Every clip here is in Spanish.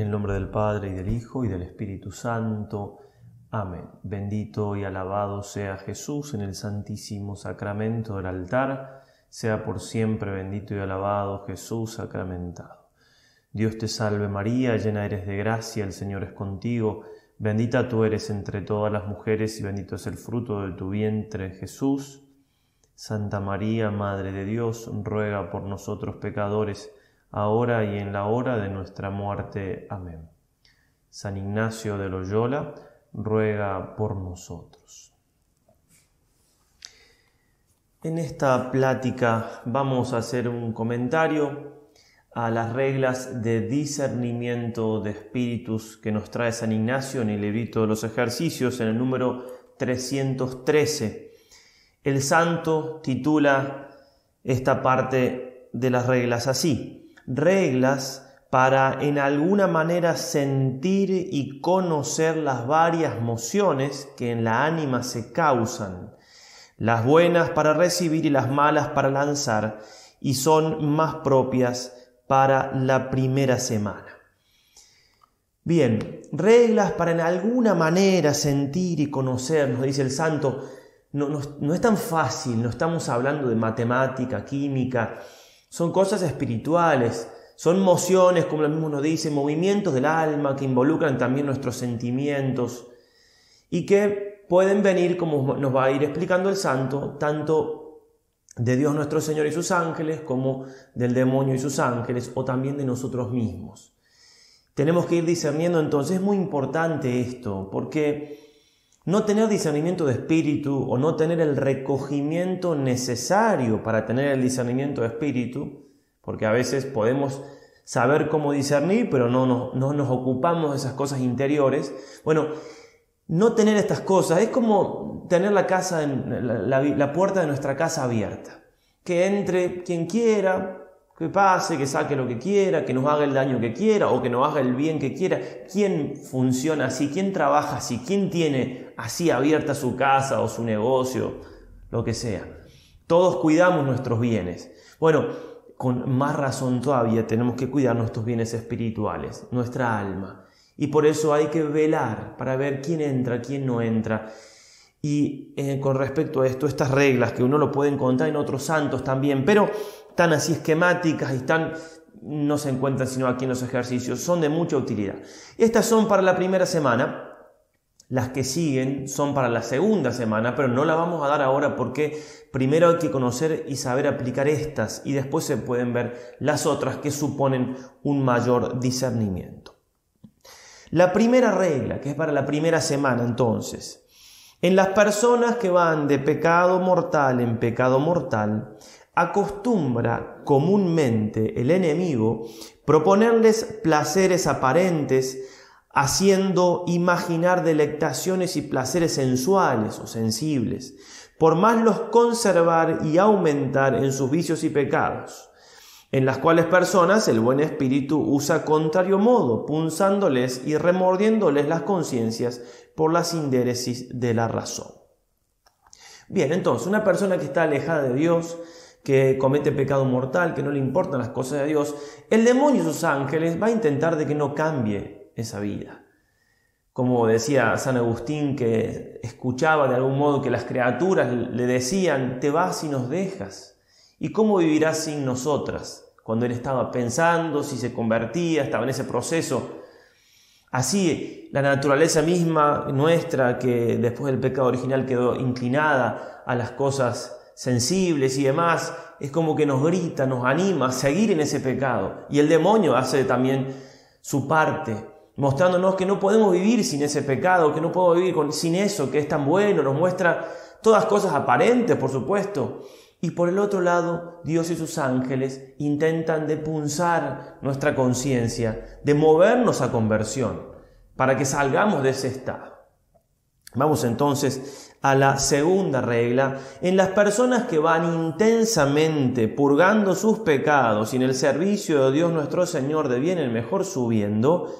el nombre del Padre y del Hijo y del Espíritu Santo. Amén. Bendito y alabado sea Jesús en el Santísimo Sacramento del altar. Sea por siempre bendito y alabado Jesús sacramentado. Dios te salve María, llena eres de gracia, el Señor es contigo. Bendita tú eres entre todas las mujeres y bendito es el fruto de tu vientre Jesús. Santa María, Madre de Dios, ruega por nosotros pecadores, ahora y en la hora de nuestra muerte. Amén. San Ignacio de Loyola, ruega por nosotros. En esta plática vamos a hacer un comentario a las reglas de discernimiento de espíritus que nos trae San Ignacio en el librito de los ejercicios en el número 313. El santo titula esta parte de las reglas así reglas para en alguna manera sentir y conocer las varias mociones que en la ánima se causan, las buenas para recibir y las malas para lanzar, y son más propias para la primera semana. Bien, reglas para en alguna manera sentir y conocer, nos dice el santo, no, no es tan fácil, no estamos hablando de matemática, química, son cosas espirituales, son mociones, como lo mismo nos dice, movimientos del alma que involucran también nuestros sentimientos y que pueden venir, como nos va a ir explicando el santo, tanto de Dios nuestro Señor y sus ángeles como del demonio y sus ángeles o también de nosotros mismos. Tenemos que ir discerniendo entonces, es muy importante esto, porque no tener discernimiento de espíritu o no tener el recogimiento necesario para tener el discernimiento de espíritu, porque a veces podemos saber cómo discernir, pero no nos, no nos ocupamos de esas cosas interiores. Bueno, no tener estas cosas es como tener la, casa, la, la puerta de nuestra casa abierta. Que entre quien quiera, que pase, que saque lo que quiera, que nos haga el daño que quiera o que nos haga el bien que quiera. ¿Quién funciona así? ¿Quién trabaja así? ¿Quién tiene así abierta su casa o su negocio? Lo que sea. Todos cuidamos nuestros bienes. Bueno, con más razón todavía tenemos que cuidar nuestros bienes espirituales, nuestra alma. Y por eso hay que velar para ver quién entra, quién no entra. Y eh, con respecto a esto, estas reglas que uno lo puede encontrar en otros santos también, pero tan así esquemáticas y tan no se encuentran sino aquí en los ejercicios, son de mucha utilidad. Estas son para la primera semana, las que siguen son para la segunda semana, pero no la vamos a dar ahora porque primero hay que conocer y saber aplicar estas y después se pueden ver las otras que suponen un mayor discernimiento. La primera regla, que es para la primera semana entonces, en las personas que van de pecado mortal en pecado mortal, acostumbra comúnmente el enemigo proponerles placeres aparentes, haciendo imaginar delectaciones y placeres sensuales o sensibles, por más los conservar y aumentar en sus vicios y pecados en las cuales personas el buen espíritu usa contrario modo, punzándoles y remordiéndoles las conciencias por las indéresis de la razón. Bien, entonces, una persona que está alejada de Dios, que comete pecado mortal, que no le importan las cosas de Dios, el demonio y sus ángeles va a intentar de que no cambie esa vida. Como decía San Agustín, que escuchaba de algún modo que las criaturas le decían, te vas y nos dejas. ¿Y cómo vivirás sin nosotras? Cuando él estaba pensando, si se convertía, estaba en ese proceso. Así, la naturaleza misma nuestra, que después del pecado original quedó inclinada a las cosas sensibles y demás, es como que nos grita, nos anima a seguir en ese pecado. Y el demonio hace también su parte, mostrándonos que no podemos vivir sin ese pecado, que no podemos vivir sin eso que es tan bueno, nos muestra todas cosas aparentes, por supuesto, y por el otro lado, Dios y sus ángeles intentan depunzar nuestra conciencia, de movernos a conversión, para que salgamos de ese estado. Vamos entonces a la segunda regla. En las personas que van intensamente purgando sus pecados y en el servicio de Dios nuestro Señor devienen mejor subiendo,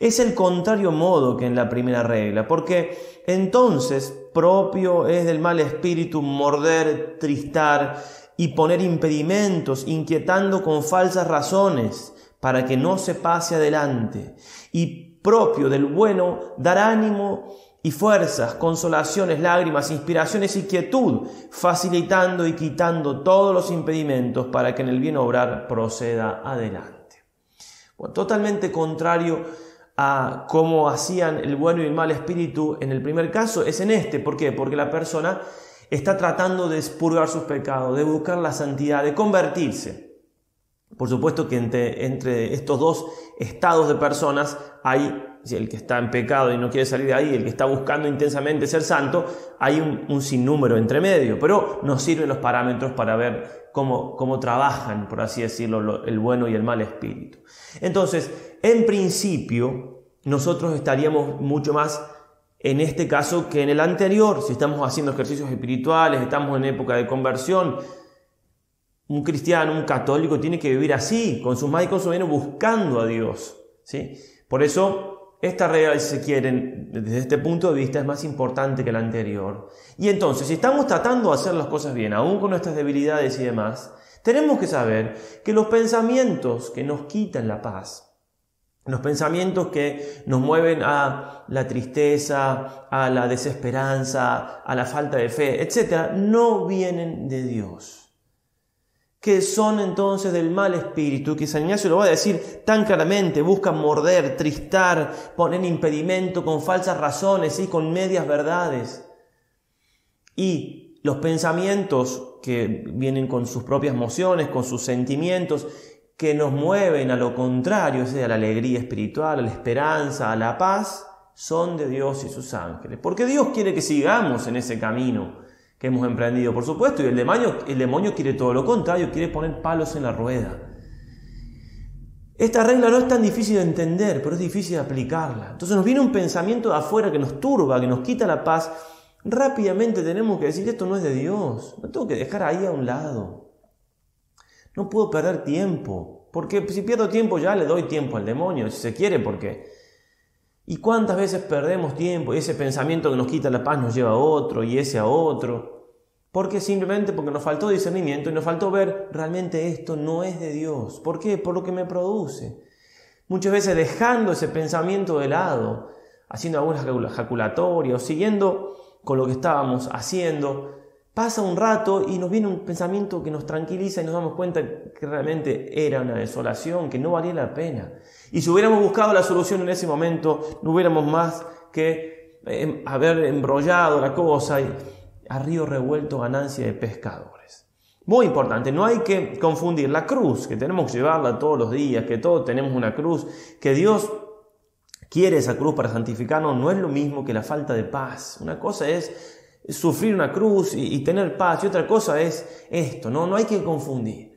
es el contrario modo que en la primera regla, porque entonces propio es del mal espíritu morder, tristar y poner impedimentos, inquietando con falsas razones, para que no se pase adelante. Y propio del bueno dar ánimo y fuerzas, consolaciones, lágrimas, inspiraciones y quietud, facilitando y quitando todos los impedimentos para que en el bien obrar proceda adelante. totalmente contrario a cómo hacían el bueno y el mal espíritu en el primer caso, es en este. ¿Por qué? Porque la persona está tratando de expurgar sus pecados, de buscar la santidad, de convertirse. Por supuesto que entre, estos dos estados de personas hay el que está en pecado y no quiere salir de ahí, el que está buscando intensamente ser santo, hay un, sinnúmero entre medio, pero nos sirven los parámetros para ver cómo, cómo trabajan, por así decirlo, el bueno y el mal espíritu. Entonces, en principio, nosotros estaríamos mucho más en este caso que en el anterior, si estamos haciendo ejercicios espirituales, estamos en época de conversión, un cristiano, un católico tiene que vivir así, con sus más y con sus menos, buscando a Dios. ¿sí? Por eso esta regla, se quieren, desde este punto de vista es más importante que la anterior. Y entonces, si estamos tratando de hacer las cosas bien, aún con nuestras debilidades y demás, tenemos que saber que los pensamientos que nos quitan la paz, los pensamientos que nos mueven a la tristeza, a la desesperanza, a la falta de fe, etc., no vienen de Dios que son entonces del mal espíritu, que San Ignacio lo va a decir tan claramente, buscan morder, tristar, poner impedimento con falsas razones y con medias verdades. Y los pensamientos que vienen con sus propias emociones, con sus sentimientos, que nos mueven a lo contrario, es a la alegría espiritual, a la esperanza, a la paz, son de Dios y sus ángeles. Porque Dios quiere que sigamos en ese camino que hemos emprendido, por supuesto, y el demonio, el demonio quiere todo lo contrario, quiere poner palos en la rueda. Esta regla no es tan difícil de entender, pero es difícil de aplicarla. Entonces nos viene un pensamiento de afuera que nos turba, que nos quita la paz. Rápidamente tenemos que decir, esto no es de Dios, lo tengo que dejar ahí a un lado. No puedo perder tiempo, porque si pierdo tiempo ya le doy tiempo al demonio, si se quiere, porque ¿Y cuántas veces perdemos tiempo y ese pensamiento que nos quita la paz nos lleva a otro y ese a otro? Porque simplemente porque nos faltó discernimiento y nos faltó ver realmente esto no es de Dios. ¿Por qué? Por lo que me produce. Muchas veces dejando ese pensamiento de lado, haciendo algunas jaculatorias o siguiendo con lo que estábamos haciendo, pasa un rato y nos viene un pensamiento que nos tranquiliza y nos damos cuenta que realmente era una desolación, que no valía la pena. Y si hubiéramos buscado la solución en ese momento, no hubiéramos más que em, haber embrollado la cosa y a río revuelto ganancia de pescadores. Muy importante, no hay que confundir la cruz, que tenemos que llevarla todos los días, que todos tenemos una cruz, que Dios quiere esa cruz para santificarnos, no es lo mismo que la falta de paz. Una cosa es sufrir una cruz y, tener paz y otra cosa es esto, ¿no? No hay que confundir.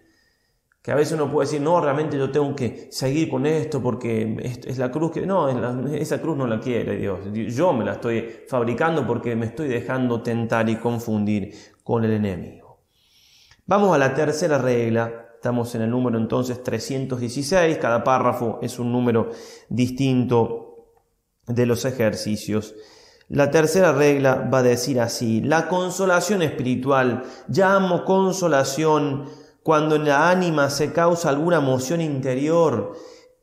Que a veces uno puede decir, no, realmente yo tengo que seguir con esto porque es la cruz que... No, esa cruz no la quiere Dios. Yo me la estoy fabricando porque me estoy dejando tentar y confundir con el enemigo. Vamos a la tercera regla. Estamos en el número entonces 316. Cada párrafo es un número distinto de los ejercicios. La tercera regla va a decir así, la consolación espiritual, llamo consolación cuando en la ánima se causa alguna emoción interior,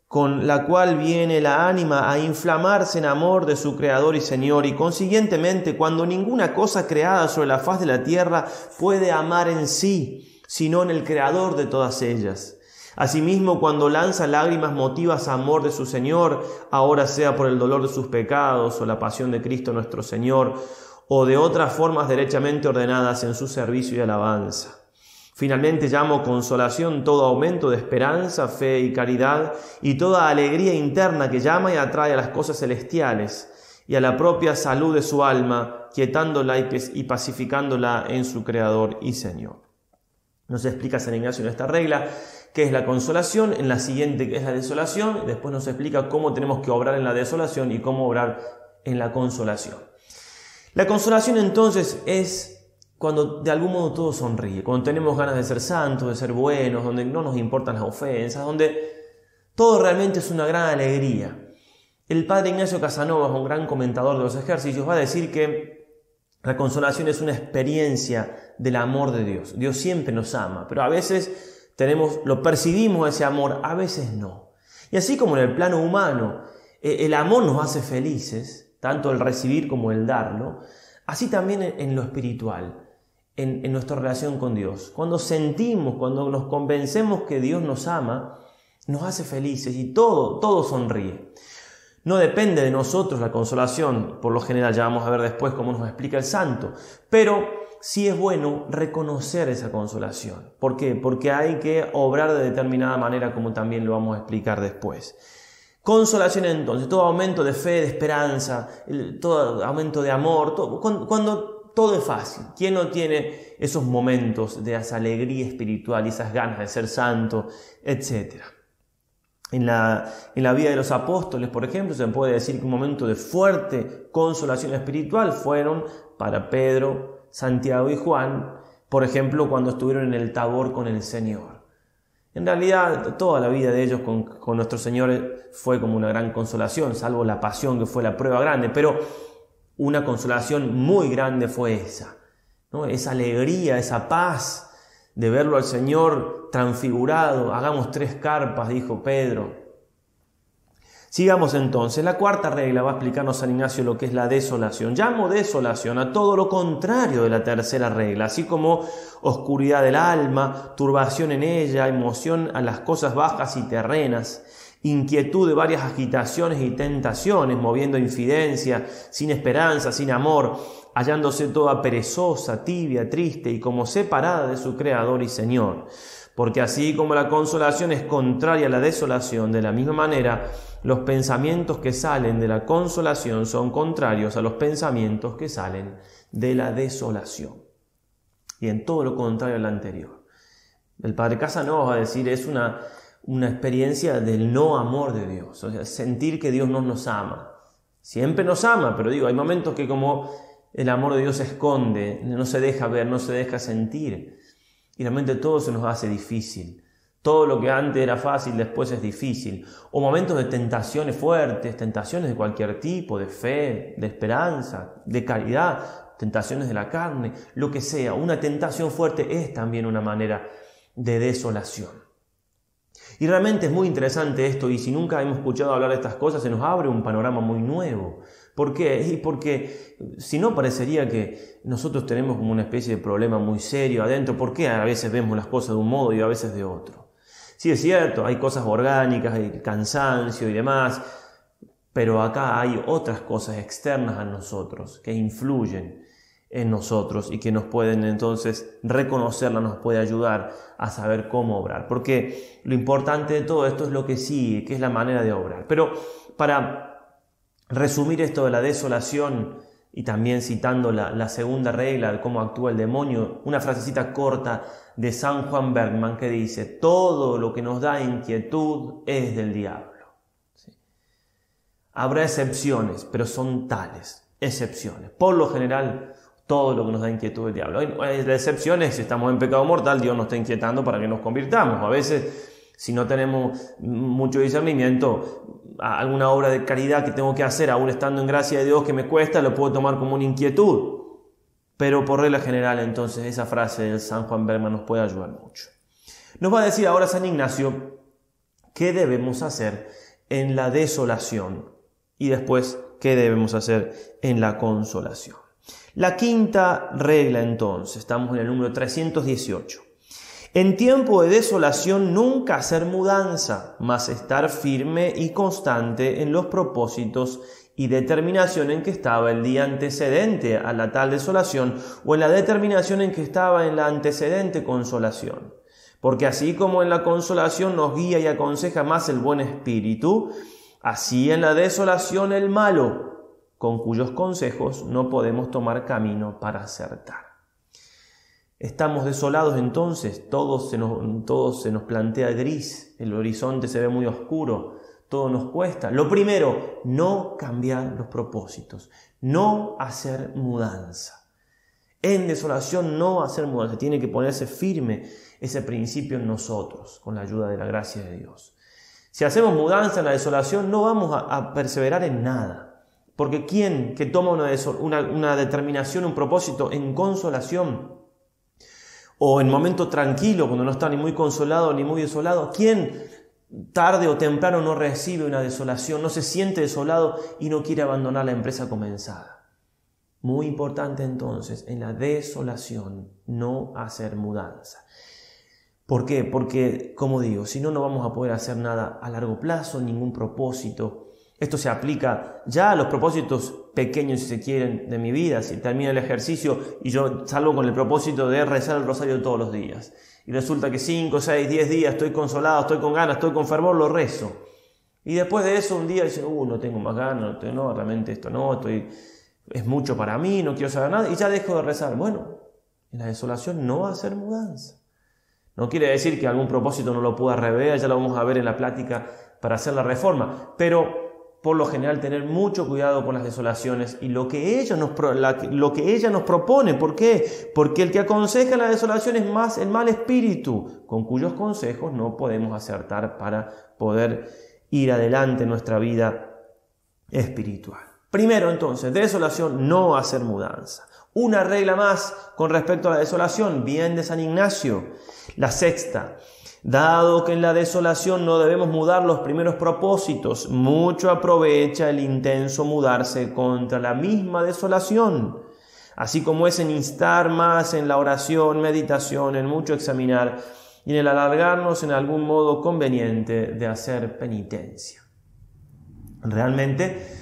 con la cual viene la ánima a inflamarse en amor de su Creador y Señor, y consiguientemente cuando ninguna cosa creada sobre la faz de la tierra puede amar en sí, sino en el Creador de todas ellas. Asimismo, cuando lanza lágrimas motivas a amor de su Señor, ahora sea por el dolor de sus pecados o la pasión de Cristo nuestro Señor, o de otras formas derechamente ordenadas en su servicio y alabanza. Finalmente llamo consolación todo aumento de esperanza, fe y caridad y toda alegría interna que llama y atrae a las cosas celestiales y a la propia salud de su alma, quietándola y pacificándola en su Creador y Señor. Nos explica San Ignacio en esta regla qué es la consolación, en la siguiente que es la desolación, después nos explica cómo tenemos que obrar en la desolación y cómo obrar en la consolación. La consolación entonces es cuando de algún modo todo sonríe, cuando tenemos ganas de ser santos, de ser buenos, donde no nos importan las ofensas, donde todo realmente es una gran alegría. El padre Ignacio Casanova, un gran comentador de los ejercicios, va a decir que la consolación es una experiencia del amor de Dios. Dios siempre nos ama, pero a veces tenemos, lo percibimos ese amor, a veces no. Y así como en el plano humano eh, el amor nos hace felices, tanto el recibir como el darlo, así también en lo espiritual, en, nuestra relación con Dios. Cuando sentimos, cuando nos convencemos que Dios nos ama, nos hace felices y todo, todo sonríe. No depende de nosotros la consolación, por lo general ya vamos a ver después cómo nos explica el santo, pero sí es bueno reconocer esa consolación. ¿Por qué? Porque hay que obrar de determinada manera como también lo vamos a explicar después. Consolación entonces, todo aumento de fe, de esperanza, todo aumento de amor, todo, cuando, todo es fácil. ¿Quién no tiene esos momentos de esa alegría espiritual y esas ganas de ser santo, etcétera? En la, en la, vida de los apóstoles, por ejemplo, se puede decir que un momento de fuerte consolación espiritual fueron para Pedro, Santiago y Juan, por ejemplo, cuando estuvieron en el tabor con el Señor. En realidad, toda la vida de ellos con, nuestro Señor fue como una gran consolación, salvo la pasión que fue la prueba grande, pero una consolación muy grande fue esa, ¿no? esa alegría, esa paz de verlo al Señor transfigurado. Hagamos tres carpas, dijo Pedro, Sigamos entonces. La cuarta regla va a explicarnos San Ignacio lo que es la desolación. Llamo desolación a todo lo contrario de la tercera regla, así como oscuridad del alma, turbación en ella, emoción a las cosas bajas y terrenas, inquietud de varias agitaciones y tentaciones, moviendo infidencia, sin esperanza, sin amor, hallándose toda perezosa, tibia, triste y como separada de su Creador y Señor. Porque así como la consolación es contraria a la desolación, de la misma manera, los pensamientos que salen de la consolación son contrarios a los pensamientos que salen de la desolación. Y en todo lo contrario al anterior. El Padre Casanova va a decir, es una, una experiencia del no amor de Dios, o sea, sentir que Dios no nos ama. Siempre nos ama, pero digo, hay momentos que como el amor de Dios se esconde, no se deja ver, no se deja sentir, y realmente todo se nos hace difícil. Todo lo que antes era fácil después es difícil. O momentos de tentaciones fuertes, tentaciones de cualquier tipo, de fe, de esperanza, de caridad, tentaciones de la carne, lo que sea. Una tentación fuerte es también una manera de desolación. Y realmente es muy interesante esto y si nunca hemos escuchado hablar de estas cosas se nos abre un panorama muy nuevo. ¿Por qué? Y porque si no parecería que nosotros tenemos como una especie de problema muy serio adentro. ¿Por qué a veces vemos las cosas de un modo y a veces de otro? Sí, es cierto, hay cosas orgánicas, hay cansancio y demás, pero acá hay otras cosas externas a nosotros que influyen en nosotros y que nos pueden entonces reconocerla, nos puede ayudar a saber cómo obrar. Porque lo importante de todo esto es lo que sigue, que es la manera de obrar. Pero para resumir esto de la desolación, y también citando la, segunda regla de cómo actúa el demonio, una frasecita corta de San Juan Bergman que dice, todo lo que nos da inquietud es del diablo. Habrá excepciones, pero son tales, excepciones. Por lo general, todo lo que nos da inquietud del diablo. La excepción es si estamos en pecado mortal, Dios nos está inquietando para que nos convirtamos. A veces si no tenemos mucho discernimiento, alguna obra de caridad que tengo que hacer, aún estando en gracia de Dios que me cuesta, lo puedo tomar como una inquietud. Pero por regla general, entonces, esa frase de San Juan Berman nos puede ayudar mucho. Nos va a decir ahora San Ignacio qué debemos hacer en la desolación y después qué debemos hacer en la consolación. La quinta regla entonces, estamos en el número 318. En tiempo de desolación nunca hacer mudanza, mas estar firme y constante en los propósitos y determinación en que estaba el día antecedente a la tal desolación o en la determinación en que estaba en la antecedente consolación. Porque así como en la consolación nos guía y aconseja más el buen espíritu, así en la desolación el malo, con cuyos consejos no podemos tomar camino para acertar. Estamos desolados entonces, todo se, nos, todo se nos plantea gris, el horizonte se ve muy oscuro, todo nos cuesta. Lo primero, no cambiar los propósitos, no hacer mudanza. En desolación no hacer mudanza, tiene que ponerse firme ese principio en nosotros, con la ayuda de la gracia de Dios. Si hacemos mudanza en la desolación, no vamos a, perseverar en nada. Porque quien que toma una, una determinación, un propósito en consolación, o en momento tranquilo, cuando no está ni muy consolado ni muy desolado, ¿quién tarde o temprano no recibe una desolación, no se siente desolado y no quiere abandonar la empresa comenzada. Muy importante entonces, en la desolación, no hacer mudanza. ¿Por qué? Porque, como digo, si no, no vamos a poder hacer nada a largo plazo, ningún propósito. Esto se aplica ya a los propósitos pequeños, si se quieren, de mi vida. Si termina el ejercicio y yo salgo con el propósito de rezar el rosario todos los días. Y resulta que 5, 6, 10 días estoy consolado, estoy con ganas, estoy con fervor, lo rezo. Y después de eso un día dice, uh, no tengo más ganas, no, realmente esto no, estoy, es mucho para mí, no quiero saber nada, y ya dejo de rezar. Bueno, en la desolación no va a ser mudanza. No quiere decir que algún propósito no lo pueda rever, ya lo vamos a ver en la plática para hacer la reforma, pero por lo general tener mucho cuidado con las desolaciones y lo que ella nos, lo que ella nos propone. ¿Por qué? Porque el que aconseja la desolación es más el mal espíritu, con cuyos consejos no podemos acertar para poder ir adelante en nuestra vida espiritual. Primero entonces, desolación, no hacer mudanza. Una regla más con respecto a la desolación, bien de San Ignacio. La sexta, dado que en la desolación no debemos mudar los primeros propósitos, mucho aprovecha el intenso mudarse contra la misma desolación, así como es en instar más en la oración, meditación, en mucho examinar y en el alargarnos en algún modo conveniente de hacer penitencia. Realmente,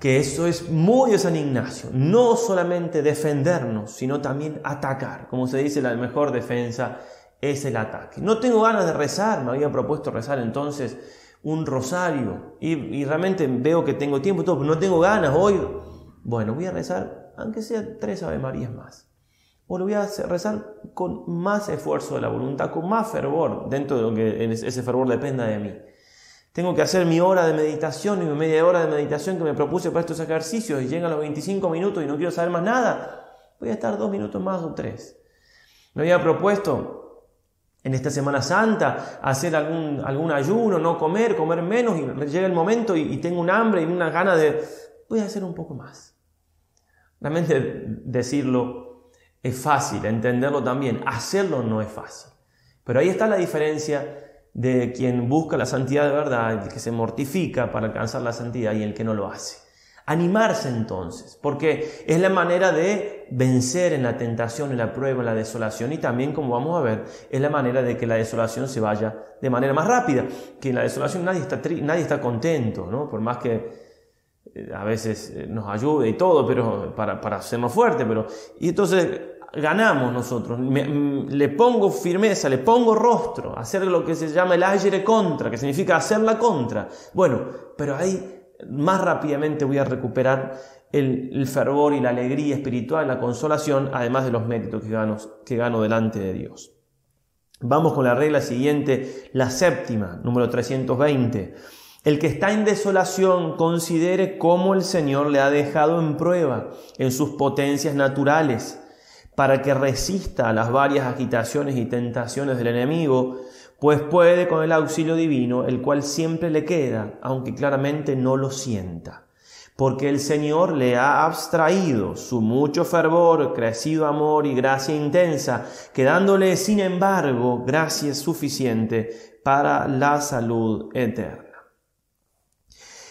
que eso es muy de San Ignacio, no solamente defendernos, sino también atacar. Como se dice, la mejor defensa es el ataque. No tengo ganas de rezar, me había propuesto rezar entonces un rosario y, realmente veo que tengo tiempo todo, no tengo ganas hoy. Bueno, voy a rezar, aunque sea tres Ave Marías más. O lo voy a rezar con más esfuerzo de la voluntad, con más fervor, dentro de lo que ese fervor dependa de mí. Tengo que hacer mi hora de meditación y mi media hora de meditación que me propuse para estos ejercicios y llegan los 25 minutos y no quiero saber más nada. Voy a estar dos minutos más o tres. Me había propuesto en esta Semana Santa hacer algún, algún ayuno, no comer, comer menos y llega el momento y, tengo un hambre y una gana de... Voy a hacer un poco más. Realmente decirlo es fácil, entenderlo también, hacerlo no es fácil. Pero ahí está la diferencia de quien busca la santidad de verdad, el que se mortifica para alcanzar la santidad y el que no lo hace. Animarse entonces, porque es la manera de vencer en la tentación, en la prueba, en la desolación y también, como vamos a ver, es la manera de que la desolación se vaya de manera más rápida, que en la desolación nadie está, nadie está contento, ¿no? por más que eh, a veces eh, nos ayude y todo, pero para, para hacernos fuertes, pero... Y entonces ganamos nosotros. Mm, le pongo firmeza, le pongo rostro, hacer lo que se llama el aire contra, que significa hacer la contra. Bueno, pero ahí más rápidamente voy a recuperar el, fervor y la alegría espiritual, la consolación, además de los méritos que gano, que gano delante de Dios. Vamos con la regla siguiente, la séptima, número 320. El que está en desolación considere cómo el Señor le ha dejado en prueba en sus potencias naturales para que resista a las varias agitaciones y tentaciones del enemigo, pues puede con el auxilio divino, el cual siempre le queda, aunque claramente no lo sienta. Porque el Señor le ha abstraído su mucho fervor, crecido amor y gracia intensa, quedándole, sin embargo, gracia suficiente para la salud eterna.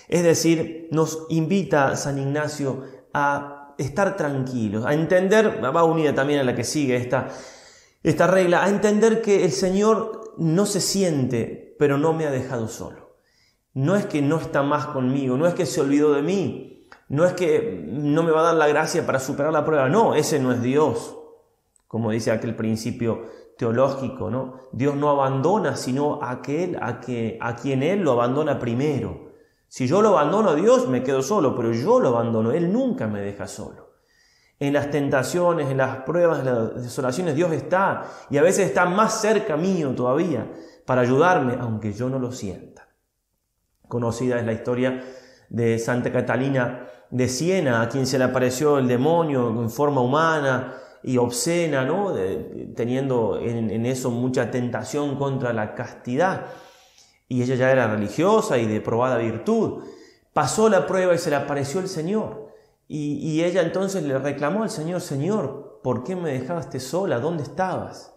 Es decir, nos invita San Ignacio a estar tranquilos, a entender, va unida también a la que sigue esta, esta regla, a entender que el Señor no se siente, pero no me ha dejado solo. No es que no está más conmigo, no es que se olvidó de mí, no es que no me va a dar la gracia para superar la prueba, no, ese no es Dios, como dice aquel principio teológico, ¿no? Dios no abandona, sino aquel a, a quien Él lo abandona primero. Si yo lo abandono a Dios, me quedo solo, pero yo lo abandono, Él nunca me deja solo. En las tentaciones, en las pruebas, en las desolaciones, Dios está y a veces está más cerca mío todavía para ayudarme, aunque yo no lo sienta. Conocida es la historia de Santa Catalina de Siena, a quien se le apareció el demonio en forma humana y obscena, ¿no? teniendo en eso mucha tentación contra la castidad y ella ya era religiosa y de probada virtud. Pasó la prueba y se le apareció el Señor. Y, ella entonces le reclamó al Señor, Señor, ¿por qué me dejaste sola? ¿Dónde estabas?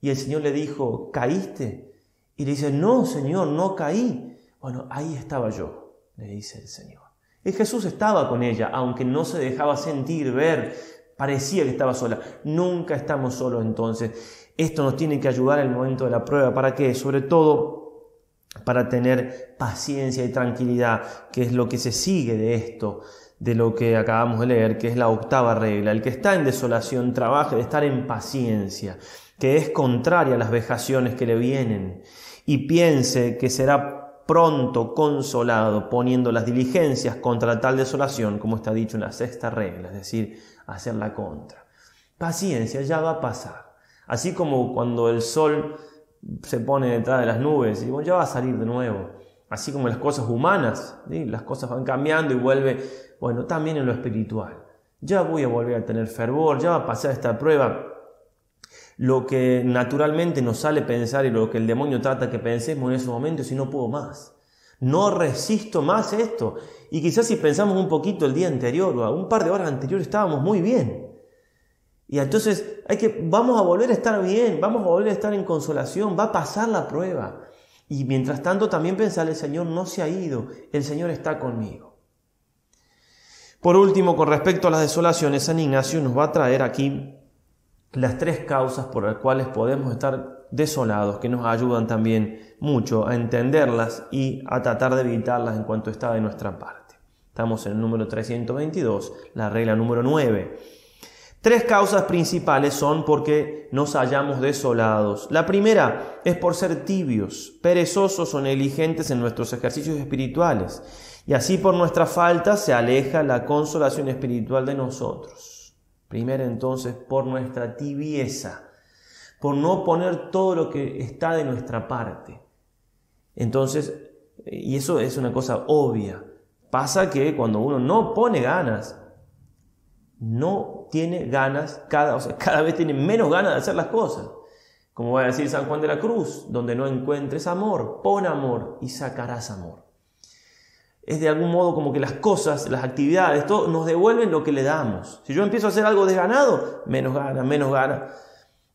Y el Señor le dijo, ¿caíste? Y le dice, no, Señor, no caí. Bueno, ahí estaba yo, le dice el Señor. Y Jesús estaba con ella, aunque no se dejaba sentir, ver, parecía que estaba sola. Nunca estamos solos entonces. Esto nos tiene que ayudar en el momento de la prueba. ¿Para qué? Sobre todo para tener paciencia y tranquilidad, que es lo que se sigue de esto, de lo que acabamos de leer, que es la octava regla. El que está en desolación trabaja de estar en paciencia, que es contraria a las vejaciones que le vienen, y piense que será pronto consolado poniendo las diligencias contra tal desolación, como está dicho en la sexta regla, es decir, hacer la contra. Paciencia, ya va a pasar. Así como cuando el sol se pone detrás de las nubes y bueno, ya va a salir de nuevo. Así como las cosas humanas, las cosas van cambiando y vuelve, bueno, también en lo espiritual. Ya voy a volver a tener fervor, ya va a pasar esta prueba. Lo que naturalmente nos sale pensar y lo que el demonio trata que pensemos en ese momento si no puedo más. No resisto más esto. Y quizás si pensamos un poquito el día anterior o un par de horas anteriores estábamos muy bien. Y entonces hay que, vamos a volver a estar bien, vamos a volver a estar en consolación, va a pasar la prueba. Y mientras tanto también pensar, el Señor no se ha ido, el Señor está conmigo. Por último, con respecto a las desolaciones, San Ignacio nos va a traer aquí las tres causas por las cuales podemos estar desolados, que nos ayudan también mucho a entenderlas y a tratar de evitarlas en cuanto está de nuestra parte. Estamos en el número 322, la regla número 9. Tres causas principales son porque nos hallamos desolados. La primera es por ser tibios, perezosos o negligentes en nuestros ejercicios espirituales. Y así por nuestra falta se aleja la consolación espiritual de nosotros. Primero entonces por nuestra tibieza, por no poner todo lo que está de nuestra parte. Entonces, y eso es una cosa obvia, Pasa que cuando uno no pone ganas, no tiene ganas, cada, cada vez tiene menos ganas de hacer las cosas. Como va a decir San Juan de la Cruz, donde no encuentres amor, pon amor y sacarás amor. Es de algún modo como que las cosas, las actividades, todo nos devuelven lo que le damos. Si yo empiezo a hacer algo desganado, menos gana, menos gana.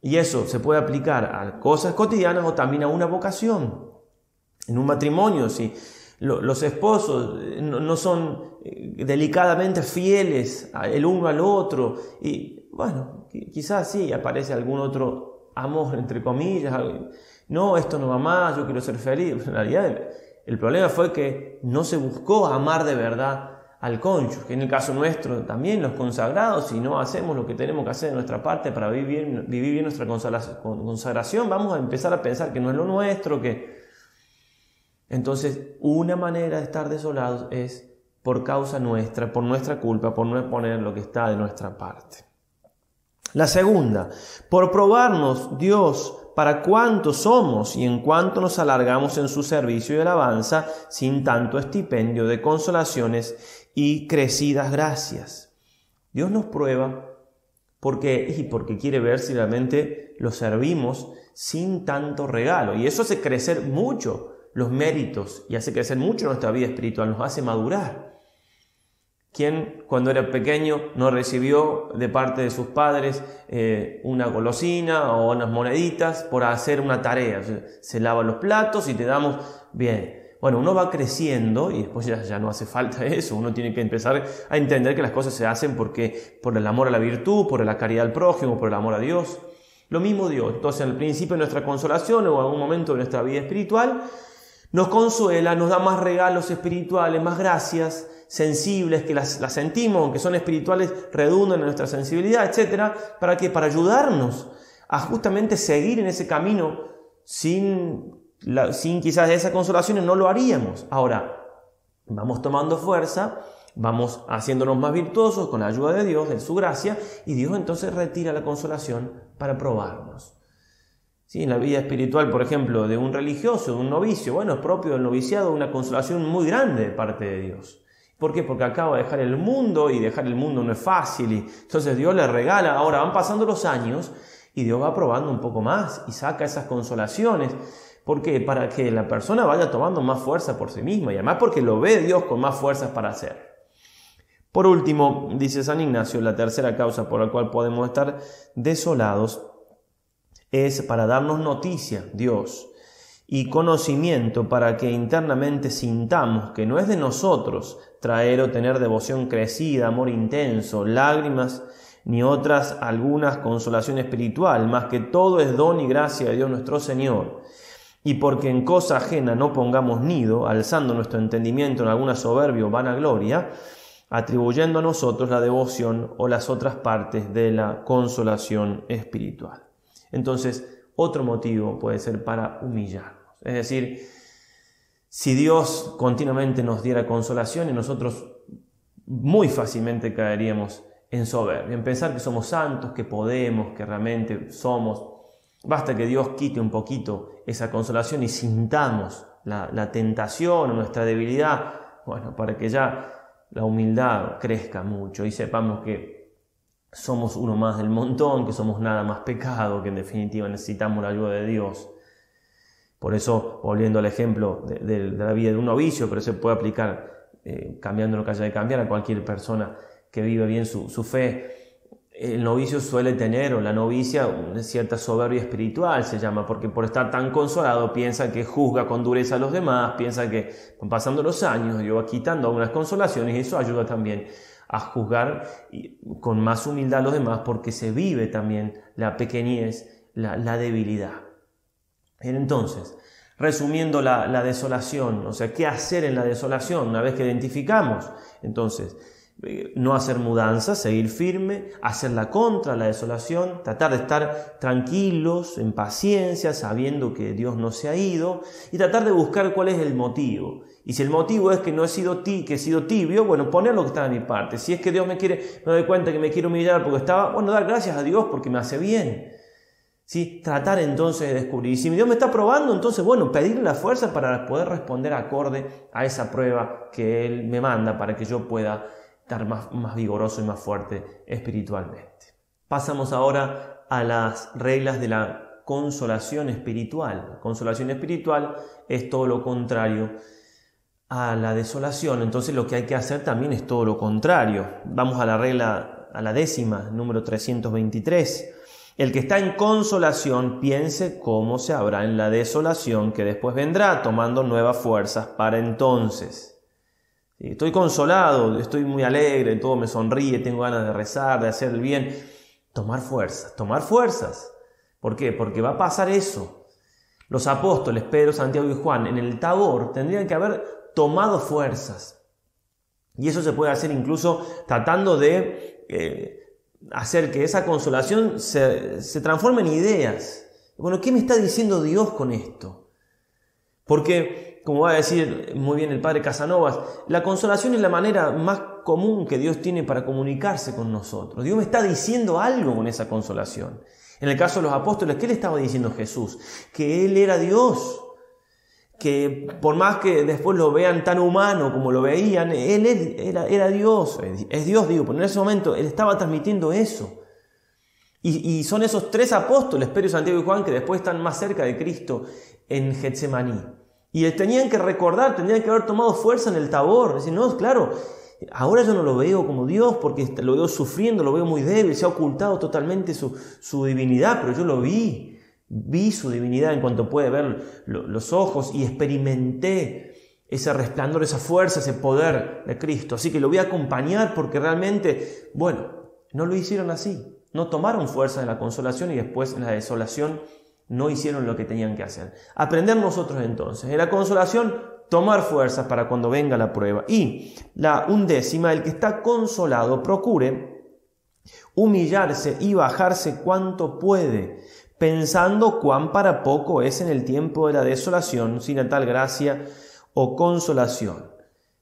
Y eso se puede aplicar a cosas cotidianas o también a una vocación. En un matrimonio, si los esposos eh, no son eh, delicadamente fieles el uno al otro. Y bueno, quizás sí aparece algún otro amor, entre comillas. No, esto no va más, yo quiero ser feliz. En realidad el problema fue que no se buscó amar de verdad al cónyuge. En el caso nuestro también los consagrados, si no hacemos lo que tenemos que hacer de nuestra parte para vivir vivir bien nuestra consagración, vamos a empezar a pensar que no es lo nuestro, que entonces, una manera de estar desolados es por causa nuestra, por nuestra culpa, por no poner lo que está de nuestra parte. La segunda, por probarnos Dios para cuánto somos y en cuánto nos alargamos en su servicio y alabanza sin tanto estipendio de consolaciones y crecidas gracias. Dios nos prueba porque y porque quiere ver si realmente lo servimos sin tanto regalo y eso hace crecer mucho los méritos y hace crecer mucho nuestra vida espiritual, nos hace madurar. ¿Quién cuando era pequeño no recibió de parte de sus padres eh, una golosina o unas moneditas por hacer una tarea? Se lava los platos y te damos bien. Bueno, uno va creciendo y después ya, ya, no hace falta eso, uno tiene que empezar a entender que las cosas se hacen porque, por el amor a la virtud, por la caridad al prójimo, por el amor a Dios. Lo mismo Dios. Entonces, al principio de nuestra consolación o en algún momento de nuestra vida espiritual, nos consuela, nos da más regalos espirituales, más gracias sensibles que las, sentimos, aunque son espirituales, redundan en nuestra sensibilidad, etc. ¿Para qué? Para ayudarnos a justamente seguir en ese camino sin, sin quizás esa consolación no lo haríamos. Ahora, vamos tomando fuerza, vamos haciéndonos más virtuosos con la ayuda de Dios, en su gracia, y Dios entonces retira la consolación para probarnos. En la vida espiritual, por ejemplo, de un religioso, de un novicio, bueno, es propio del noviciado una consolación muy grande de parte de Dios. ¿Por qué? Porque acaba de dejar el mundo y dejar el mundo no es fácil. Y entonces Dios le regala, ahora van pasando los años y Dios va probando un poco más y saca esas consolaciones. ¿Por qué? Para que la persona vaya tomando más fuerza por sí misma y además porque lo ve Dios con más fuerzas para hacer. Por último, dice San Ignacio, la tercera causa por la cual podemos estar desolados es para darnos noticia, Dios, y conocimiento para que internamente sintamos que no es de nosotros traer o tener devoción crecida, amor intenso, lágrimas, ni otras algunas consolación espiritual, más que todo es don y gracia de Dios nuestro Señor. Y porque en cosa ajena no pongamos nido, alzando nuestro entendimiento en alguna soberbia o vanagloria, atribuyendo a nosotros la devoción o las otras partes de la consolación espiritual. Entonces, otro motivo puede ser para humillarnos. Es decir, si Dios continuamente nos diera consolación y nosotros muy fácilmente caeríamos en soberbia, en pensar que somos santos, que podemos, que realmente somos. Basta que Dios quite un poquito esa consolación y sintamos la, tentación o nuestra debilidad, bueno, para que ya la humildad crezca mucho y sepamos que somos uno más del montón, que somos nada más pecado, que en definitiva necesitamos la ayuda de Dios. Por eso, volviendo al ejemplo de, la vida de un novicio, pero se puede aplicar, eh, cambiando lo que haya de cambiar, a cualquier persona que vive bien su, fe, el novicio suele tener, o la novicia, una cierta soberbia espiritual se llama, porque por estar tan consolado piensa que juzga con dureza a los demás, piensa que pasando los años y va quitando algunas consolaciones y eso ayuda también a juzgar con más humildad a los demás porque se vive también la pequeñez, la, debilidad. Entonces, resumiendo la, la desolación, o sea, ¿qué hacer en la desolación una vez que identificamos? Entonces, eh, no hacer mudanzas, seguir firme, hacer la contra la desolación, tratar de estar tranquilos, en paciencia, sabiendo que Dios no se ha ido, y tratar de buscar cuál es el motivo. Y si el motivo es que no he sido ti, que he sido tibio, bueno, poner lo que está de mi parte. Si es que Dios me quiere, me doy cuenta que me quiere humillar porque estaba, bueno, dar gracias a Dios porque me hace bien. ¿Sí? Tratar entonces de descubrir. Y si Dios me está probando, entonces, bueno, pedirle la fuerza para poder responder acorde a esa prueba que Él me manda para que yo pueda estar más, más vigoroso y más fuerte espiritualmente. Pasamos ahora a las reglas de la consolación espiritual. La consolación espiritual es todo lo contrario a la desolación, entonces lo que hay que hacer también es todo lo contrario. Vamos a la regla, a la décima, número 323. El que está en consolación piense cómo se habrá en la desolación que después vendrá, tomando nuevas fuerzas para entonces. Estoy consolado, estoy muy alegre, todo me sonríe, tengo ganas de rezar, de hacer el bien. Tomar fuerzas, tomar fuerzas. ¿Por qué? Porque va a pasar eso. Los apóstoles, Pedro, Santiago y Juan, en el Tabor tendrían que haber tomado fuerzas. Y eso se puede hacer incluso tratando de eh, hacer que esa consolación se, se transforme en ideas. Bueno, ¿qué me está diciendo Dios con esto? Porque como va a decir muy bien el padre Casanovas, la consolación es la manera más común que Dios tiene para comunicarse con nosotros. Dios me está diciendo algo con esa consolación. En el caso de los apóstoles, ¿qué le estaba diciendo Jesús? Que Él era Dios, que por más que después lo vean tan humano como lo veían, Él era, Dios, es Dios, digo, pero en ese momento Él estaba transmitiendo eso. Y, y, son esos tres apóstoles, Pedro, Santiago y Juan, que después están más cerca de Cristo en Getsemaní. Y tenían que recordar, tenían que haber tomado fuerza en el tabor. Decir, no, claro, ahora yo no lo veo como Dios porque lo veo sufriendo, lo veo muy débil, se ha ocultado totalmente su, su divinidad, pero yo lo vi. Vi su divinidad en cuanto puede ver los ojos y experimenté ese resplandor, esa fuerza, ese poder de Cristo. Así que lo voy a acompañar porque realmente, bueno, no lo hicieron así. No tomaron fuerza en la consolación y después en la desolación no hicieron lo que tenían que hacer. Aprender nosotros entonces. En la consolación, tomar fuerzas para cuando venga la prueba. Y la undécima, el que está consolado, procure humillarse y bajarse cuanto puede, pensando cuán para poco es en el tiempo de la desolación, sin tal gracia o consolación.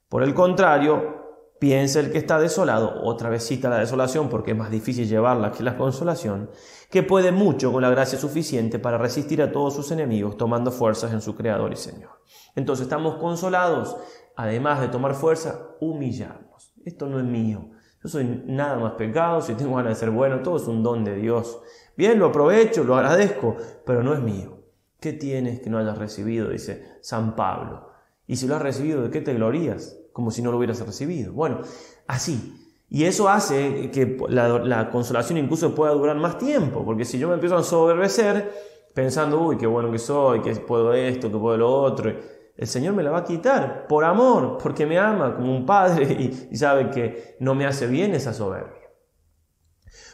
Por el contrario, Piensa el que está desolado, otra vez cita la desolación porque es más difícil llevarla que la consolación, que puede mucho con la gracia suficiente para resistir a todos sus enemigos, tomando fuerzas en su Creador y Señor. Entonces estamos consolados, además de tomar fuerza, humillarnos. Esto no es mío. Yo soy nada más pecado, si tengo ganas de ser bueno, todo es un don de Dios. Bien, lo aprovecho, lo agradezco, pero no es mío. ¿Qué tienes que no hayas recibido? Dice San Pablo. Y si lo has recibido, ¿de qué te glorías? como si no lo hubieras recibido. Bueno, así. Y eso hace que la, consolación incluso pueda durar más tiempo, porque si yo me empiezo a soberbecer, pensando, uy, qué bueno que soy, que puedo esto, que puedo lo otro. El Señor me la va a quitar por amor, porque me ama como un padre y, sabe que no me hace bien esa soberbia.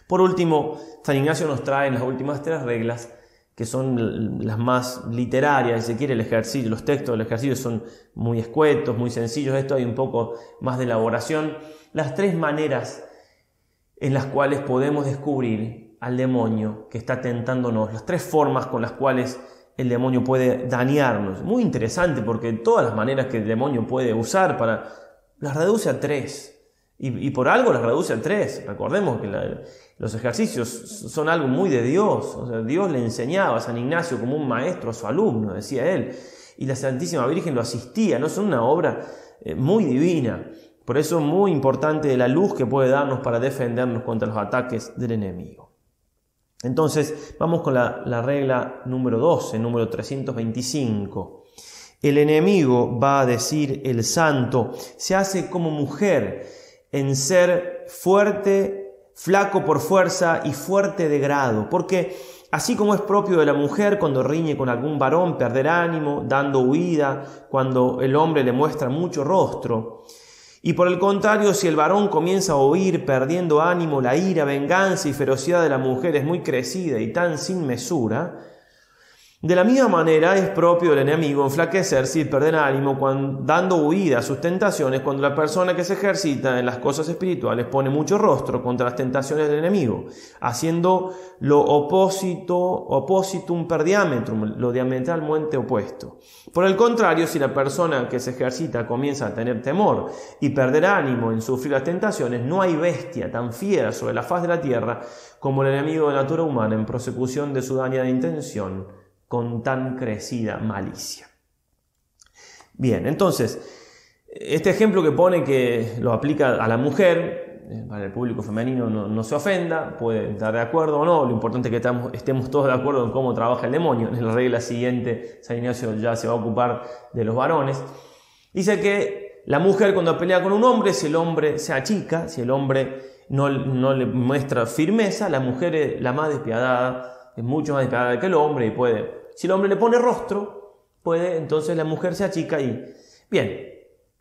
Por último, San Ignacio nos trae las últimas tres reglas, que son las más literarias, si se quiere, el ejercicio, los textos del ejercicio son muy escuetos, muy sencillos, esto hay un poco más de elaboración, las tres maneras en las cuales podemos descubrir al demonio que está tentándonos, las tres formas con las cuales el demonio puede dañarnos. Muy interesante porque todas las maneras que el demonio puede usar para las reduce a tres. Y, por algo las reduce a tres. Recordemos que los ejercicios son algo muy de Dios. Dios le enseñaba a San Ignacio como un maestro a su alumno, decía él. Y la Santísima Virgen lo asistía. ¿no? Son una obra eh, muy divina. Por eso es muy importante la luz que puede darnos para defendernos contra los ataques del enemigo. Entonces, vamos con la, regla número 12, número 325. El enemigo, va a decir el santo, se hace como mujer en ser fuerte, flaco por fuerza y fuerte de grado, porque así como es propio de la mujer cuando riñe con algún varón perder ánimo, dando huida, cuando el hombre le muestra mucho rostro, y por el contrario, si el varón comienza a oír, perdiendo ánimo, la ira, venganza y ferocidad de la mujer es muy crecida y tan sin mesura, de la misma manera es propio del enemigo enflaquecerse y perder ánimo cuando, dando huida a sus tentaciones cuando la persona que se ejercita en las cosas espirituales pone mucho rostro contra las tentaciones del enemigo, haciendo lo opósito, oppositum per diametrum, lo diametralmente opuesto. Por el contrario, si la persona que se ejercita comienza a tener temor y perder ánimo en sufrir las tentaciones, no hay bestia tan fiera sobre la faz de la tierra como el enemigo de la natura humana en prosecución de su daña de intención con tan crecida malicia. Bien, entonces, este ejemplo que pone que lo aplica a la mujer, eh, para el público femenino no, se ofenda, puede estar de acuerdo o no, lo importante es que estemos, todos de acuerdo en cómo trabaja el demonio. En la regla siguiente, San Ignacio ya se va a ocupar de los varones. Dice que la mujer cuando pelea con un hombre, si el hombre se achica, si el hombre no, no le muestra firmeza, la mujer es la más despiadada, es mucho más despiadada que el hombre y puede si el hombre le pone rostro, puede entonces la mujer se achica y... Bien,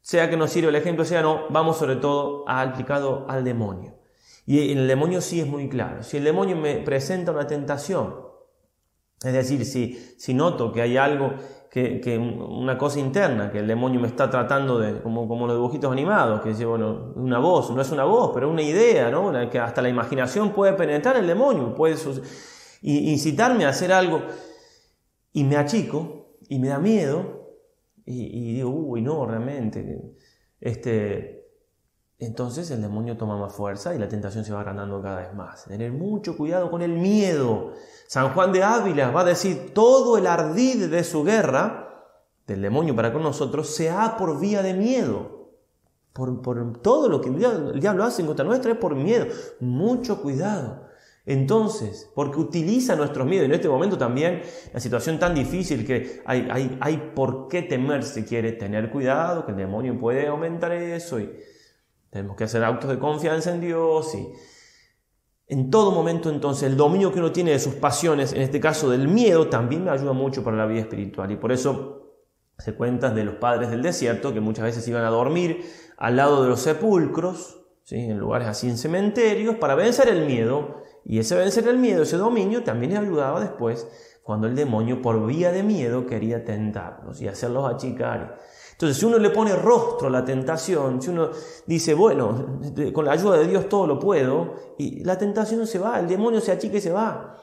sea que nos sirva el ejemplo, sea no, vamos sobre todo aplicado al demonio. Y en el demonio sí es muy claro. Si el demonio me presenta una tentación, es decir, si, si noto que hay algo, que, que, una cosa interna, que el demonio me está tratando de, como, como los dibujitos animados, que dice, bueno, una voz, no es una voz, pero una idea, ¿no? que hasta la imaginación puede penetrar el demonio, puede incitarme a hacer algo y me achico y me da miedo y, digo, uy, no, realmente. Este, entonces el demonio toma más fuerza y la tentación se va agrandando cada vez más. Tener mucho cuidado con el miedo. San Juan de Ávila va a decir, todo el ardid de su guerra, del demonio para con nosotros, se ha por vía de miedo. Por, por todo lo que el diablo hace en contra nuestra es por miedo. Mucho cuidado. Entonces, porque utiliza nuestros miedos, en este momento también, la situación tan difícil que hay, hay, hay por qué temer si quiere tener cuidado, que el demonio puede aumentar eso y tenemos que hacer actos de confianza en Dios y en todo momento entonces el dominio que uno tiene de sus pasiones, en este caso del miedo, también me ayuda mucho para la vida espiritual y por eso se cuentan de los padres del desierto que muchas veces iban a dormir al lado de los sepulcros, ¿sí? en lugares así en cementerios, para vencer el miedo y ese vencer el miedo, ese dominio, también les ayudaba después cuando el demonio por vía de miedo quería tentarlos y hacerlos achicar. Entonces, si uno le pone rostro a la tentación, si uno dice, bueno, con la ayuda de Dios todo lo puedo, y la tentación se va, el demonio se achica y se va.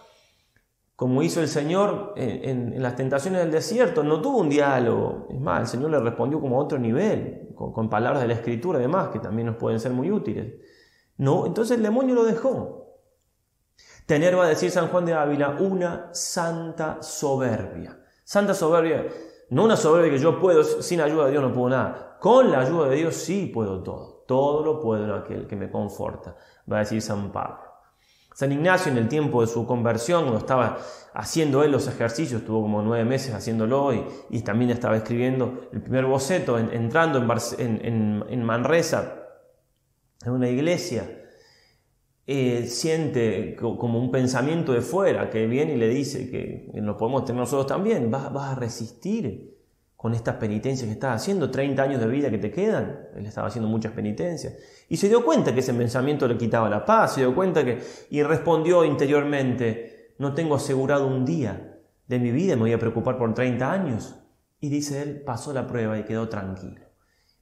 Como hizo el Señor en, las tentaciones del desierto, no tuvo un diálogo. Es más, el Señor le respondió como a otro nivel, con, con palabras de la Escritura además, que también nos pueden ser muy útiles. No, entonces el demonio lo dejó. Tener, va a decir San Juan de Ávila, una santa soberbia. Santa soberbia, no una soberbia que yo puedo, sin ayuda de Dios no puedo nada. Con la ayuda de Dios sí puedo todo. Todo lo puedo en aquel que me conforta, va a decir San Pablo. San Ignacio en el tiempo de su conversión, cuando estaba haciendo él los ejercicios, estuvo como nueve meses haciéndolo y, también estaba escribiendo el primer boceto, entrando en, en, en Manresa, en una iglesia, eh, siente como un pensamiento de fuera que viene y le dice que lo podemos tener nosotros también, vas, vas a resistir con estas penitencias que estás haciendo, 30 años de vida que te quedan, él estaba haciendo muchas penitencias, y se dio cuenta que ese pensamiento le quitaba la paz, se dio cuenta que, y respondió interiormente, no tengo asegurado un día de mi vida, me voy a preocupar por 30 años, y dice él, pasó la prueba y quedó tranquilo.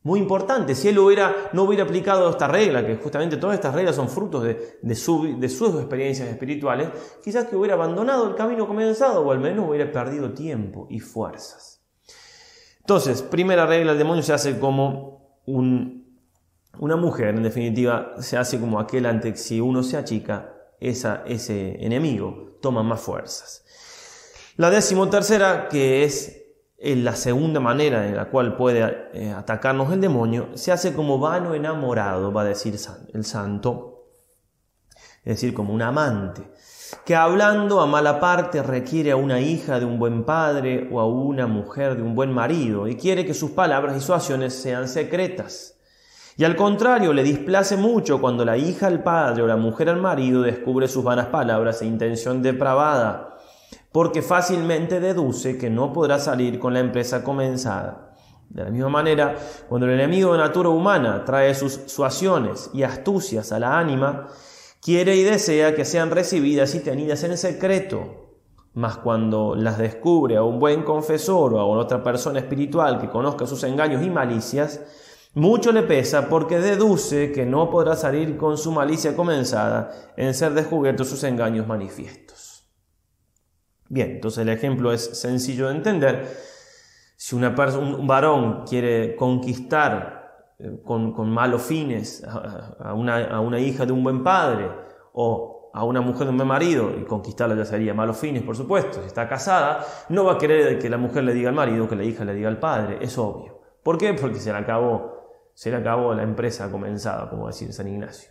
Muy importante, si él hubiera, no hubiera aplicado esta regla, que justamente todas estas reglas son frutos de, de, sus experiencias espirituales, quizás que hubiera abandonado el camino comenzado o al menos hubiera perdido tiempo y fuerzas. Entonces, primera regla, el demonio se hace como un, una mujer, en definitiva, se hace como aquel ante que si uno se achica, esa, ese enemigo toma más fuerzas. La décimo tercera, que es la segunda manera en la cual puede eh, atacarnos el demonio, se hace como vano enamorado, va a decir el santo, es decir, como un amante, que hablando a mala parte requiere a una hija de un buen padre o a una mujer de un buen marido y quiere que sus palabras y sus acciones sean secretas. Y al contrario, le displace mucho cuando la hija al padre o la mujer al marido descubre sus vanas palabras e intención depravada porque fácilmente deduce que no podrá salir con la empresa comenzada. De la misma manera, cuando el enemigo de natura humana trae sus suaciones y astucias a la ánima, quiere y desea que sean recibidas y tenidas en secreto. Mas cuando las descubre a un buen confesor o a otra persona espiritual que conozca sus engaños y malicias, mucho le pesa porque deduce que no podrá salir con su malicia comenzada en ser descubiertos sus engaños manifiestos. Bien, entonces el ejemplo es sencillo de entender. Si una un varón quiere conquistar eh, con, malos fines a una, hija de un buen padre o a una mujer de un buen marido, y conquistarla ya sería malos fines, por supuesto, si está casada, no va a querer que la mujer le diga al marido, que la hija le diga al padre, es obvio. ¿Por qué? Porque se le acabó, se le acabó la empresa comenzada, como decir San Ignacio.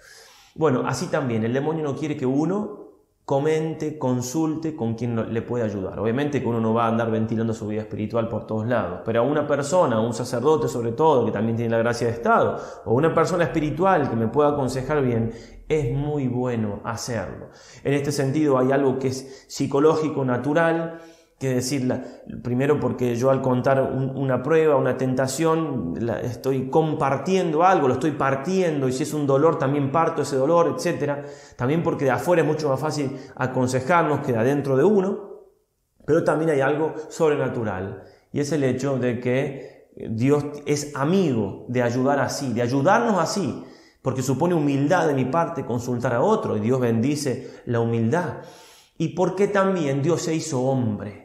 Bueno, así también, el demonio no quiere que uno comente, consulte con quien le puede ayudar. Obviamente que uno no va a andar ventilando su vida espiritual por todos lados, pero a una persona, a un sacerdote sobre todo, que también tiene la gracia de Estado, o una persona espiritual que me pueda aconsejar bien, es muy bueno hacerlo. En este sentido hay algo que es psicológico, natural, que decirla, primero porque yo al contar una prueba, una tentación, estoy compartiendo algo, lo estoy partiendo, y si es un dolor también parto ese dolor, etc. También porque de afuera es mucho más fácil aconsejarnos que de adentro de uno, pero también hay algo sobrenatural, y es el hecho de que Dios es amigo de ayudar así, de ayudarnos así, porque supone humildad de mi parte consultar a otro, y Dios bendice la humildad. Y porque también Dios se hizo hombre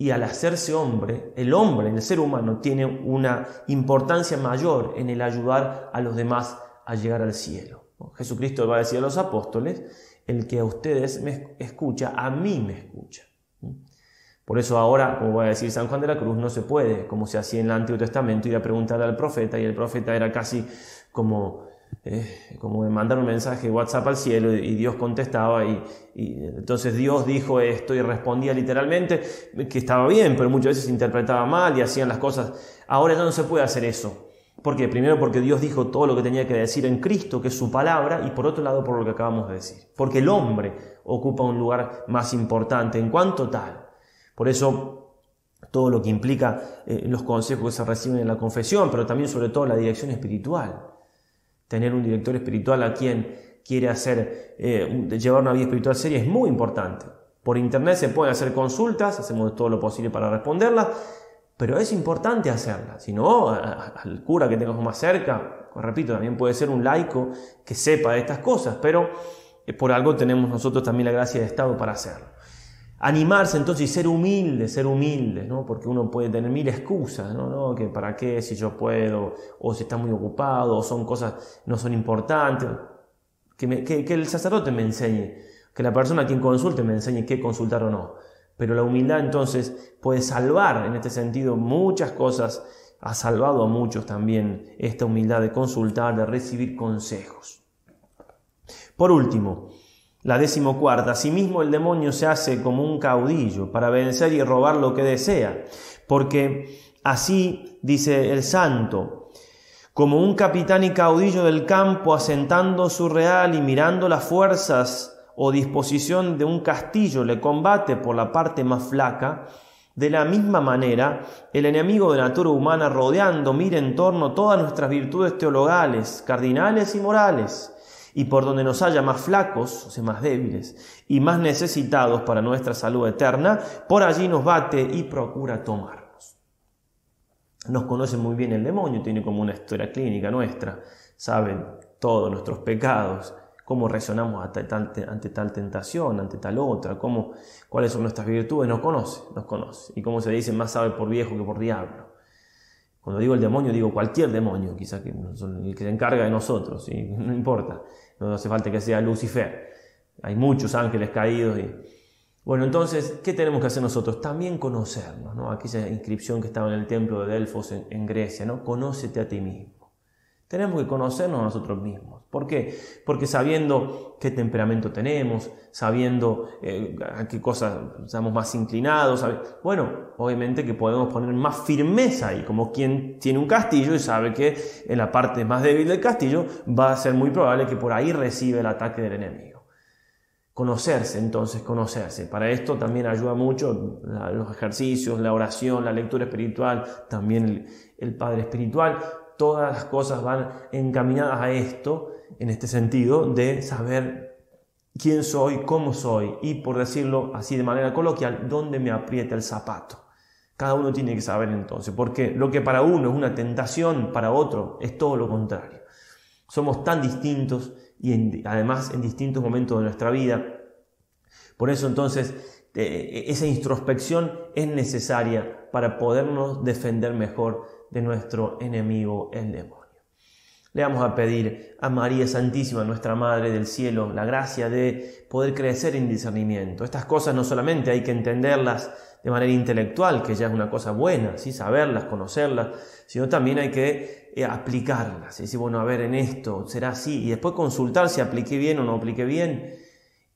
y al hacerse hombre, el hombre, el ser humano, tiene una importancia mayor en el ayudar a los demás a llegar al cielo. Jesucristo va a decir a los apóstoles, el que a ustedes me escucha, a mí me escucha. Por eso ahora, como va a decir San Juan de la Cruz, no se puede, como se hacía en el Antiguo Testamento, ir a preguntarle al profeta, y el profeta era casi como eh, como de mandar un mensaje WhatsApp al cielo y Dios contestaba y, entonces Dios dijo esto y respondía literalmente que estaba bien, pero muchas veces interpretaba mal y hacían las cosas. Ahora ya no se puede hacer eso. ¿Por qué? Primero porque Dios dijo todo lo que tenía que decir en Cristo, que es su palabra, y por otro lado por lo que acabamos de decir. Porque el hombre ocupa un lugar más importante en cuanto tal. Por eso todo lo que implica eh, los consejos que se reciben en la confesión, pero también sobre todo la dirección espiritual tener un director espiritual a quien quiere hacer, eh, llevar una vida espiritual seria es muy importante. Por internet se pueden hacer consultas, hacemos todo lo posible para responderlas, pero es importante hacerlas. Si no, al cura que tengamos más cerca, repito, también puede ser un laico que sepa de estas cosas, pero eh, por algo tenemos nosotros también la gracia de Estado para hacerlo. Animarse entonces y ser humilde, ser humilde, ¿no? porque uno puede tener mil excusas, ¿no? ¿no? que para qué, si yo puedo, o si está muy ocupado, o son cosas no son importantes. Que, que, el sacerdote me enseñe, que la persona a quien consulte me enseñe qué consultar o no. Pero la humildad entonces puede salvar en este sentido muchas cosas, ha salvado a muchos también esta humildad de consultar, de recibir consejos. Por último, la decimocuarta, asimismo el demonio se hace como un caudillo para vencer y robar lo que desea, porque así dice el santo, como un capitán y caudillo del campo asentando su real y mirando las fuerzas o disposición de un castillo le combate por la parte más flaca, de la misma manera, el enemigo de la natura humana rodeando mira en torno todas nuestras virtudes teologales, cardinales y morales, y por donde nos haya más flacos, o sea, más débiles, y más necesitados para nuestra salud eterna, por allí nos bate y procura tomarnos. Nos conoce muy bien el demonio, tiene como una historia clínica nuestra, saben todos nuestros pecados, cómo reaccionamos ante tal, tentación, ante tal otra, cómo, cuáles son nuestras virtudes, nos conoce, nos conoce. Y como se dice, más sabe por viejo que por diablo. Cuando digo el demonio, digo cualquier demonio, quizá que el que se encarga de nosotros, y no importa, no hace falta que sea Lucifer. Hay muchos ángeles caídos. Y... Bueno, entonces, ¿qué tenemos que hacer nosotros? También conocernos, ¿no? Aquella inscripción que estaba en el templo de Delfos en, en Grecia, ¿no? Conócete a ti mismo. Tenemos que conocernos a nosotros mismos. ¿Por qué? Porque sabiendo qué temperamento tenemos, sabiendo eh, a qué cosas estamos más inclinados, bueno, obviamente que podemos poner más firmeza ahí, como quien tiene un castillo y sabe que en la parte más débil del castillo va a ser muy probable que por ahí reciba el ataque del enemigo. Conocerse, entonces, conocerse. Para esto también ayuda mucho los ejercicios, la oración, la lectura espiritual, también el Padre Espiritual, todas las cosas van encaminadas a esto, en este sentido, de saber quién soy, cómo soy y, por decirlo así de manera coloquial, dónde me aprieta el zapato. Cada uno tiene que saber entonces, porque lo que para uno es una tentación, para otro es todo lo contrario. Somos tan distintos y además en distintos momentos de nuestra vida. Por eso entonces eh, esa introspección es necesaria para podernos defender mejor de nuestro enemigo el demonio. Le vamos a pedir a María Santísima, nuestra Madre del Cielo, la gracia de poder crecer en discernimiento. Estas cosas no solamente hay que entenderlas de manera intelectual, que ya es una cosa buena, ¿sí? saberlas, conocerlas, sino también hay que eh, aplicarlas. Y decir, bueno, a ver, en esto será así, y después consultar si apliqué bien o no apliqué bien.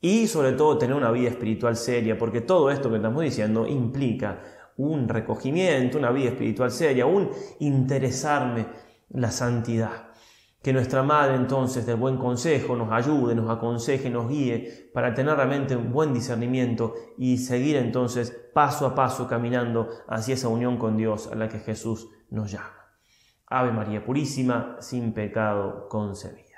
Y sobre todo tener una vida espiritual seria, porque todo esto que estamos diciendo implica un recogimiento, una vida espiritual seria, un interesarme la santidad. Que nuestra Madre entonces del buen consejo nos ayude, nos aconseje, nos guíe para tener realmente un buen discernimiento y seguir entonces paso a paso caminando hacia esa unión con Dios a la que Jesús nos llama. Ave María Purísima, sin pecado concebida.